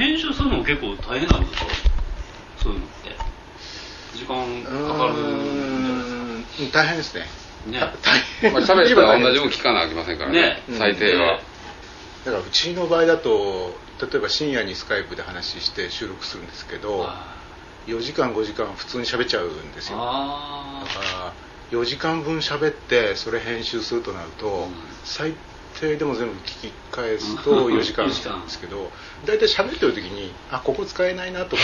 編集するのも結構大変なんですかそういうのって。時間かかるんじゃないですか。うん。大変ですね。ね。た大変。まあ喋ったら同じ分聞かなあきませんからね。ね。最低は、だからうちの場合だと例えば深夜にスカイプで話して収録するんですけどあ4時間5時間普通に喋っちゃうんですよ。だあから4時間分喋ってそれ編集するとなると、ん。最低でも全部聞き返すと4時間なんですけど大体喋ってる時にあここ使えないなとか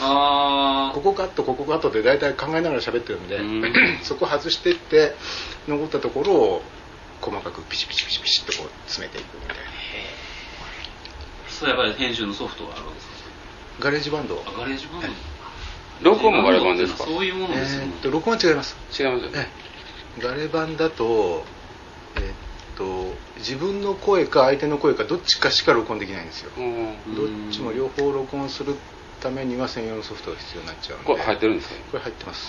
ああここカットここカットって大体考えながら喋ってるんで、うん。そこ外してって残ったところを細かくピシピシピシピシっとこう詰めていくみたいな。そうやっぱり編集のソフトがあるんですか？ガレージバンド。あガレージバンド。録音もガレバンですか？そういうものえですよねーっと録音は違います。違いますよ。ねええ。ガレ版だとと自分の声か相手の声かどっちかしか録音できないんですよ。うん。どっちも両方録音するためには専用のソフトが必要になっちゃうんで。これ入ってるんですかこれ入ってます。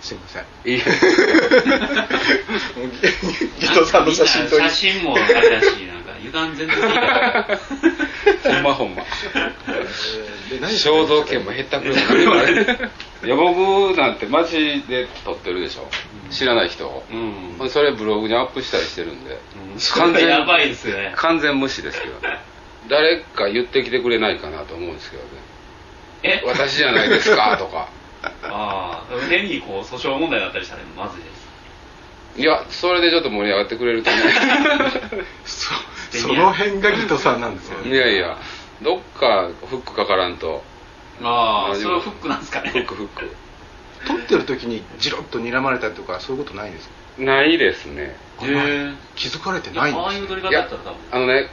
すいません。いい。ギギトさんの写真と写真もあれだしなんか油断全然聞いたからほんまほんま。肖像権も減ったくれ何もあれいや僕なんて街で撮ってるでしょ。知らない人を。うん。それブログにアップしたりしてるんで。それやばいですよね。完全無視ですけど。ね 誰か言ってきてくれないかなと思うんですけどね。え？私じゃないですか とか。ああ。変にこう訴訟問題だったりしたらまずいです。いやそれでちょっと盛り上がってくれるとね そその辺がギトさんなんですよいねやいや。どっかフックかからんとああそれはフックなんですかね。フックフック。撮ってる時にジロッと睨まれたりとかそういうことないんですか？ないですね。気づかれてないんああいう撮り方だったら多分。あのね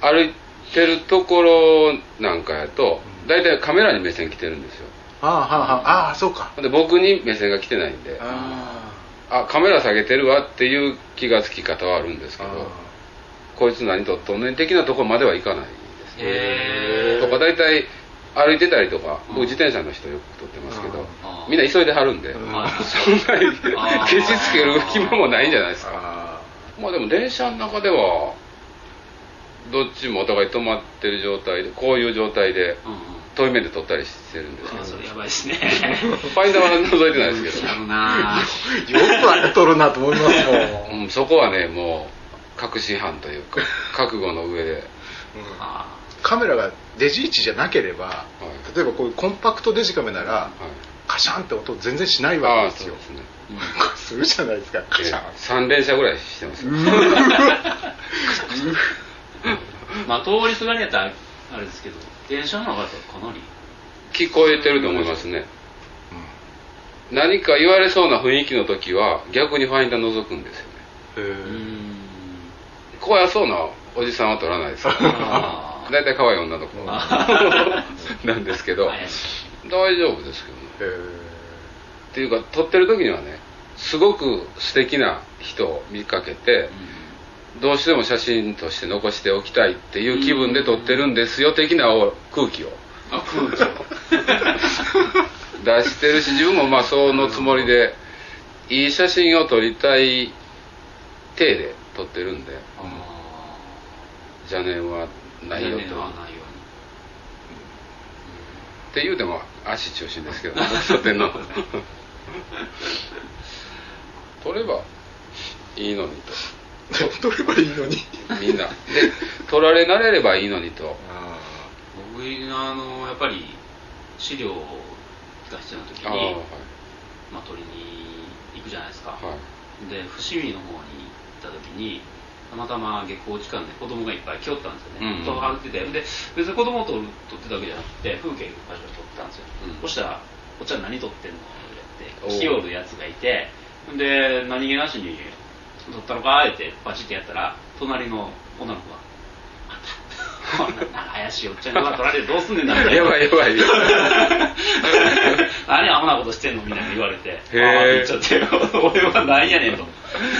歩いてるところなんかやと大体カメラに目線来てるんですよ。ああはあはあああそうか。で僕に目線が来てないんでああカメラ下げてるわっていう気がつき方はあるんですあけどこいつ何撮っとんねん的なところまではいかないですね。へえとか大体歩いてたりとかうん。僕自転車の人よく撮ってますけどあみんな急いではるんでそんなにあー。ケチつける暇もないんじゃないですか。あまあでも電車の中ではどっちもお互い止まってる状態でこういう状態で遠い目で撮ったりしてるんですけど。あそれやばいですね。ファインダーは覗いてないですけど。よくあれ撮るなと思いますもん。うん、そこはねもう確信犯というか覚悟の上で、うん。あカメラがデジ位置じゃなければ、い。例えばこういうコンパクトデジカメなら、はい、カシャンって音全然しないあわけですよ。すね。ーうん。するじゃないですかカシャン、3連射ぐらいしてますよ。まあ通りすがりやったらあれですけど電車の中だとかなり。聞こえてると思いますね。何か言われそうな雰囲気の時は逆にファインダー覗くんですよね。怖そうなおじさんは撮らないですよあー大体可愛い女の子あ なんですけど大丈夫ですけどね。へっていうか撮ってる時にはねすごく素敵な人を見かけて、どうしても写真として残しておきたいっていう気分で撮ってるんですよ的な空気を。あ空気を。出してるし自分もまあそのつもりでいい写真を撮りたい体で撮ってるんであ邪念はーないよと。年齢はないよって言うても足中心ですけどね撮ってん。の撮ればいいのにとえ撮ればいいのにみん。なで撮られ慣れればいいのにと僕あのやっぱり資料が必要な時にはいまあ、取りに行くじゃないですか、はいで伏見の方に行った時にたまたま下校時間で子供がいっぱい来よったんですよね、うんと歩いてて。で別に子供を撮る撮ってたわけじゃなくて風景場所で撮ってたんですよ、うん。そしたら「おっちゃん何撮ってんの?」って来よるやつがいて。で何気なしに「撮ったのか?」ってパチってやったら隣の女の子が「あんたこんな怪しいおっちゃんが撮られてどうすんねんな」みたいなやばいやばい。何アホなことしてんのみたいな言われて、ああ言っちゃって、俺は何やねんと。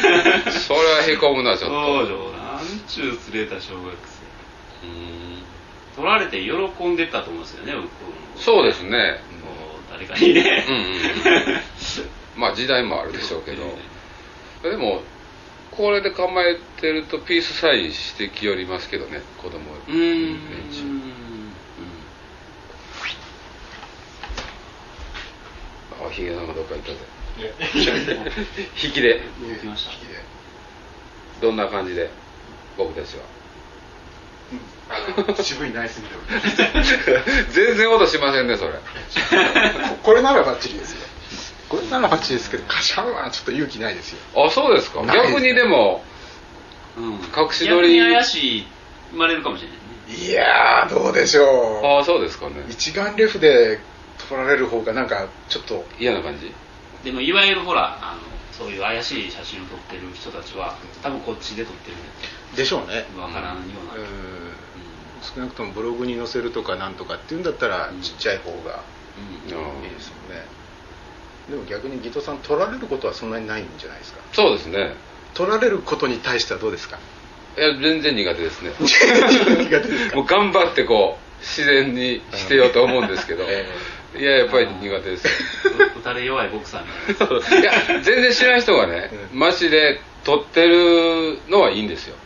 それはへこむなちょっと。そうよ、なんちゅう釣れた小学生。うん。取られて喜んでたと思うんですよね、僕。そうですね。こう誰かにね。うんうんまあ時代もあるでしょうけど。でもこれで構えてるとピースサインしてきよりますけどね子供うーん。あヒゲさんがどっか行ったぜ。引きで。どんな感じで僕たちは。渋いナイスミドル。全然音しませんねそれ。こ これならバッチリですよこれならバッチリですけどカシャンはちょっと勇気ないですよ。あそうですか。逆にでもうん。隠し撮り。逆に怪しい生まれるかもしれないね。いやーどうでしょう。ああそうですかね。一眼レフで撮られる方がなんかちょっと。嫌な感じ。でもいわゆるほらあのそういう怪しい写真を撮ってる人たちは多分こっちで撮ってるでしょうね。わからんような、うん。少なくともブログに載せるとかなんとかっていうんだったらうん。ちっちゃい方がうん。あいいですよねでも逆にギトさん取られることはそんなにないんじゃないですか？そうですね。取られることに対してはどうですか？いや全然苦手ですね。苦手ですか？もう頑張ってこう自然にしてようと思うんですけど、えいややっぱり苦手です。よ 打たれ弱いボクサーいないや全然知らん人がね、うん街で撮ってるのはいいんですよ、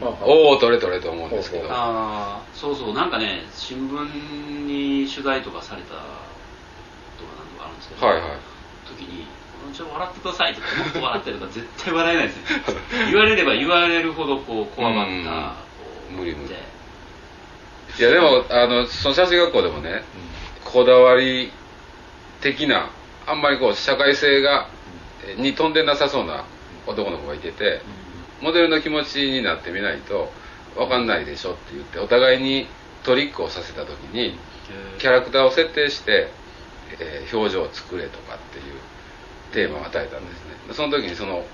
おお撮れ撮れと思うんですけど。ああそうそう。なんかね新聞に取材とかされたことが何度かあるんですけど、はいはい。時に「ちょっと笑ってください」とか「もっと笑って」とか絶対笑えないですね 言われれば言われるほどこうこわばった。無理無理。で。いやでもあのその写真学校でもねこだわり的なあんまりこう社会性がえに飛んでなさそうな男の子がいててモデルの気持ちになってみないと分かんないでしょって言ってお互いにトリックをさせた時にキャラクターを設定して、えー表情を作れとかっていうテーマを与えたんですね。その時にその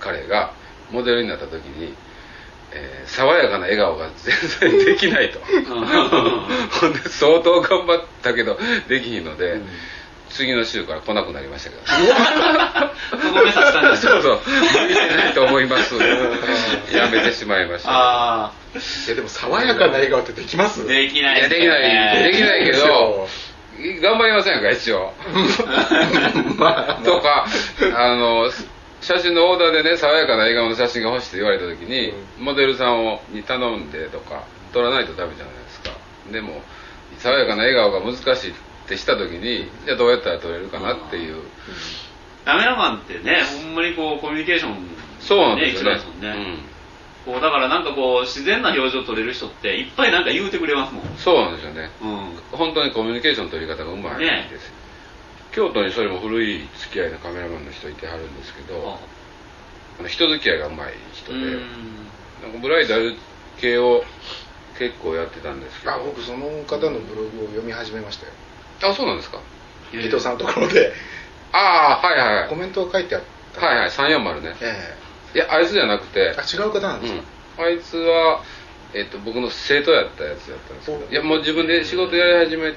彼がモデルになった時に、えー爽やかな笑顔が全然できないと。ほんで相当頑張ったけどできひんので、次の週から来なくなりましたけど。そうそう。向いてないと思います。やめてしまいました。ああいやでも爽やかな笑顔ってできます？できないいやできない。できないけどそ頑張りませんか一応。ま あとかあの写真のオーダーでね爽やかな笑顔の写真が欲しいと言われた時に、モデルさんをに頼んでとか撮らないとダメじゃないですか。でも爽やかな笑顔が難しいってした時にじゃあどうやったら撮れるかなっていう。カメラマンってねほんまにこうコミュニケーションそうなんですよね。一番ですもんね、こうだからなんかこう自然な表情撮れる人っていっぱいなんか言うてくれますもん。うん、そうなんですよね。うん。本当にコミュニケーション取り方がうまいです。よ、京都にそれも古い付き合いのカメラマンの人いてはるんですけど、あの人付き合いがうまい人で、うん。なんかブライダル系を結構やってたんですけど。あ僕その方のブログを読み始めましたよ。あそうなんですか？ギトさんのところで。ああはいはいはい。コメントを書いてあった。はいはい340ね。えいやあいつじゃなくて。えあ違う方なんですか、うん。あいつは、えっと僕の生徒やったやつやったんですけど。いやもう自分で仕事やり始め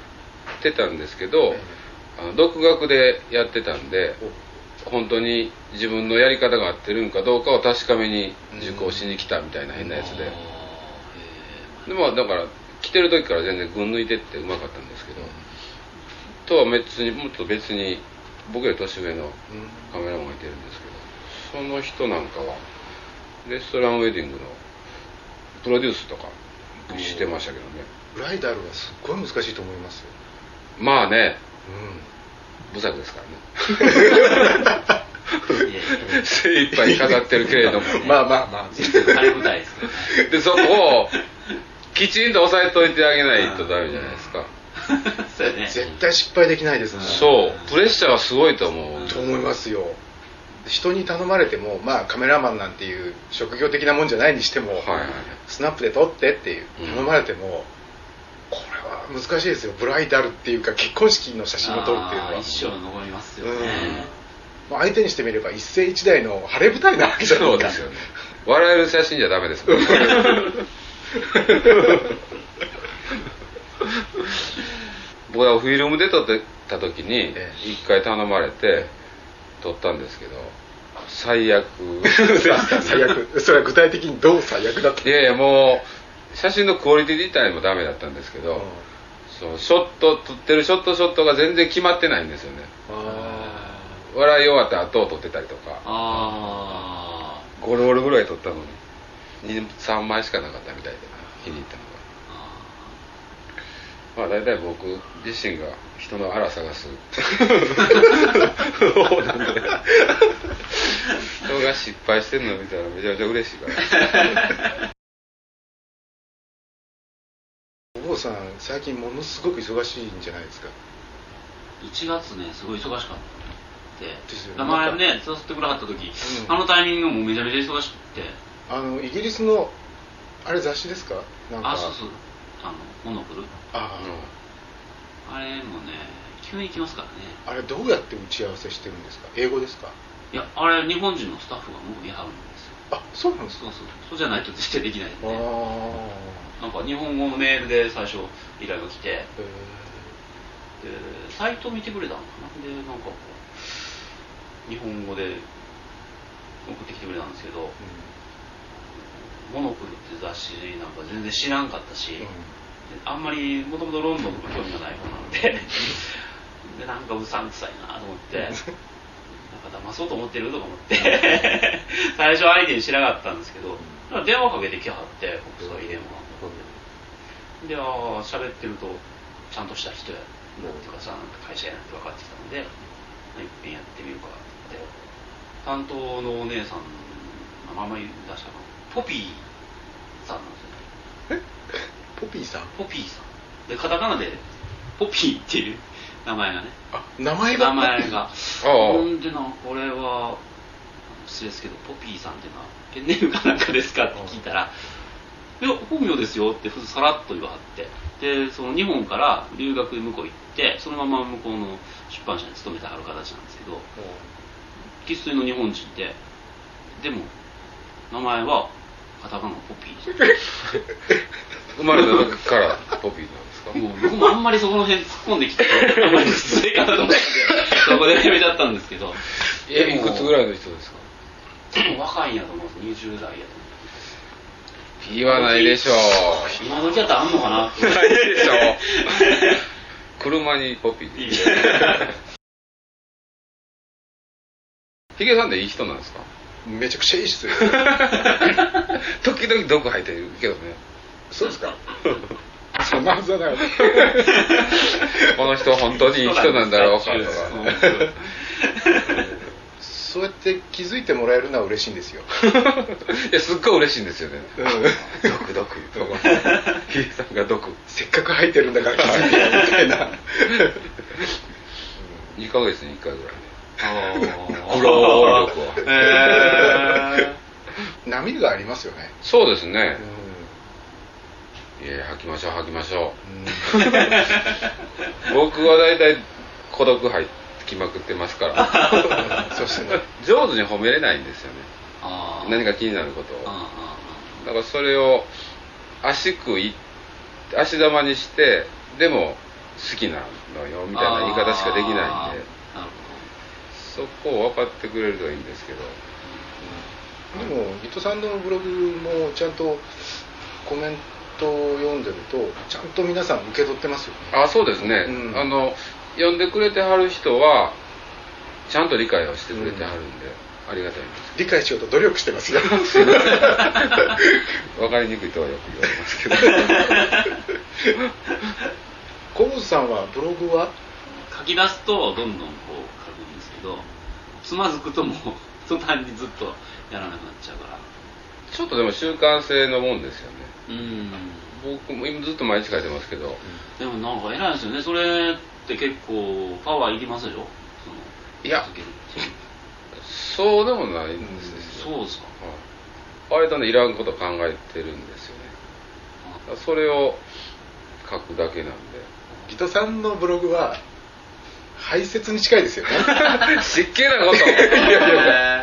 てたんですけど、えあの独学でやってたんで本当に自分のやり方が合ってるんかどうかを確かめに受講しに来たみたいな変なやつで、でもだから来てる時から全然群抜いてってうまかったんですけど、とは別にもっと別に僕より年上のカメラマンがいてるんですけどその人なんかはレストランウェディングのプロデュースとかしてましたけどね。ブライダルはすっごい難しいと思いますよ。まあね。う不作ですからね。精一杯飾ってるけれどもんまあまあまあ。晴れ舞台ですよねでそこをきちんと押さえといてあげないとダメじゃないですか。そうやね。絶対失敗できないですもんそう。プレッシャーはすごいと思う。と思いますよ人に頼まれてもまあカメラマンなんていう職業的なもんじゃないにしても、はいはい。スナップで撮ってっていううん。頼まれても、これは難しいですよ。ブライダルっていうか結婚式の写真を撮るっていうのは。一生残りますよね、まあ相手にしてみれば一世一代の晴れ舞台なわけじゃないですよね。笑える写真じゃダメですもんね。僕はフィルムで撮ってた時にえ。一回頼まれて撮ったんですけど最悪。最悪。それは具体的にどう最悪だった？いやいやもう写真のクオリティ自体もダメだったんですけど、そのショット撮ってるショットショットが全然決まってないんですよね。あ笑い終わった後を撮ってたりとか。あ5ロールぐらい撮ったのに3枚しかなかったみたいで気に入ったのがまあ大体僕自身が人の荒探す。方なんで人が失敗してるの見たらめちゃめちゃ嬉しいから。お坊さん最近ものすごく忙しいんじゃないですか？1月ねすごい忙しかった。ですよね。名前ね誘ってくれはった時、うん。あのタイミングもめちゃめちゃ忙しくて。あのイギリスのあれ雑誌ですか？なんか。あそうそうあのモノクル？ああれもね急に来ますからね。あれどうやって打ち合わせしてるんですか？英語ですか？いやあれ日本人のスタッフがもういはるんですよ。あそうなんですか？そうそう。そうじゃないと絶対できないんで、あなんか日本語のメールで最初依頼が来て。でサイト見てくれたのかな？でなんかこう日本語で送ってきてくれたんですけど「モノクル」って雑誌なんか全然知らんかったし、えうん。あんまりもともとロンドンとか興味がない方なのでで なんかうさんくさいなと思ってなんか騙そうと思ってるとか思って 最初相手にしなかったんですけどなんか電話かけてきはって国際電話で。ああ喋ってるとちゃんとした人やなんていうかさなんか会社やなって分かってきたのでいっぺんやってみるかって。担当のお姉さんの名前出したのポピーさんなんですよね。ポピーさん？ポピーさん。でカタカナでポピーっていう名前がね。あ名前が？名前が。ほんでなこれは失礼ですけどポピーさんっていうのはペンネームかなんかですかって聞いたら「いや本名ですよ」ってさらっと言わはって。でその日本から留学向こう行ってそのまま向こうの出版社に勤めてはる形なんですけど生粋の日本人ででも名前はカタカナのポピー。生まれた時からポピーなんですか？もう僕もあんまりそこの辺突っ込んできてあんまり失礼かなと思ってそこでやめちゃったんですけど。えいくつぐらいの人ですか？多分若いんやと思うんです20代やと思う言わないでしょう。今時やったらあんのかなないでしょ車にポピー。ヒゲさんっていい人なんですか？めちゃくちゃいい人です 時々毒吐いてるけどね。そうですか？そんなはずはない。この人本当にいい人なんだろうかとかうん。そうやって気づいてもらえるのは嬉しいんですよ、いやすっごい嬉しいんですよね。うん。毒毒。ヒゲさんが毒。せっかく入ってるんだから。気づいてよみたいな2ヶ月に1回ぐらいねあー。苦労力をへ波がありますよね、そうですね。ういや吐きましょう吐きましょんう 僕は大体孤独吐きまくってますから。そうですね。上手に褒めれないんですよね。何か気になることを。あだからそれを足食い足玉にしてでも好きなのよみたいな言い方しかできないんで。そこを分かってくれるといいんですけどでも伊藤さんのブログもちゃんとコメントを読んでるとちゃんと皆さん受け取ってますよね。あそうですね、うん。あの呼んでくれてはる人はちゃんと理解をしてくれてはるんで、ありがたいんです。理解しようと努力してますよ。分かりにくいとはよく言われますけど。小坊さんはブログは？書き出すとどんどんこう書くんですけどつまずくともう途端にずっとやらなくなっちゃうから。ちょっとでも習慣性のもんですよね。うん。僕も今ずっと毎日書いてますけど、でもなんか偉いですよね。それって結構パワーいりますでしょいや。そうでもないんですよ、そうですか。はい。割とねいらんこと考えてるんですよね。それを書くだけなんで。伊藤さんのブログは排泄に近いですよね。湿気なこと。いやいや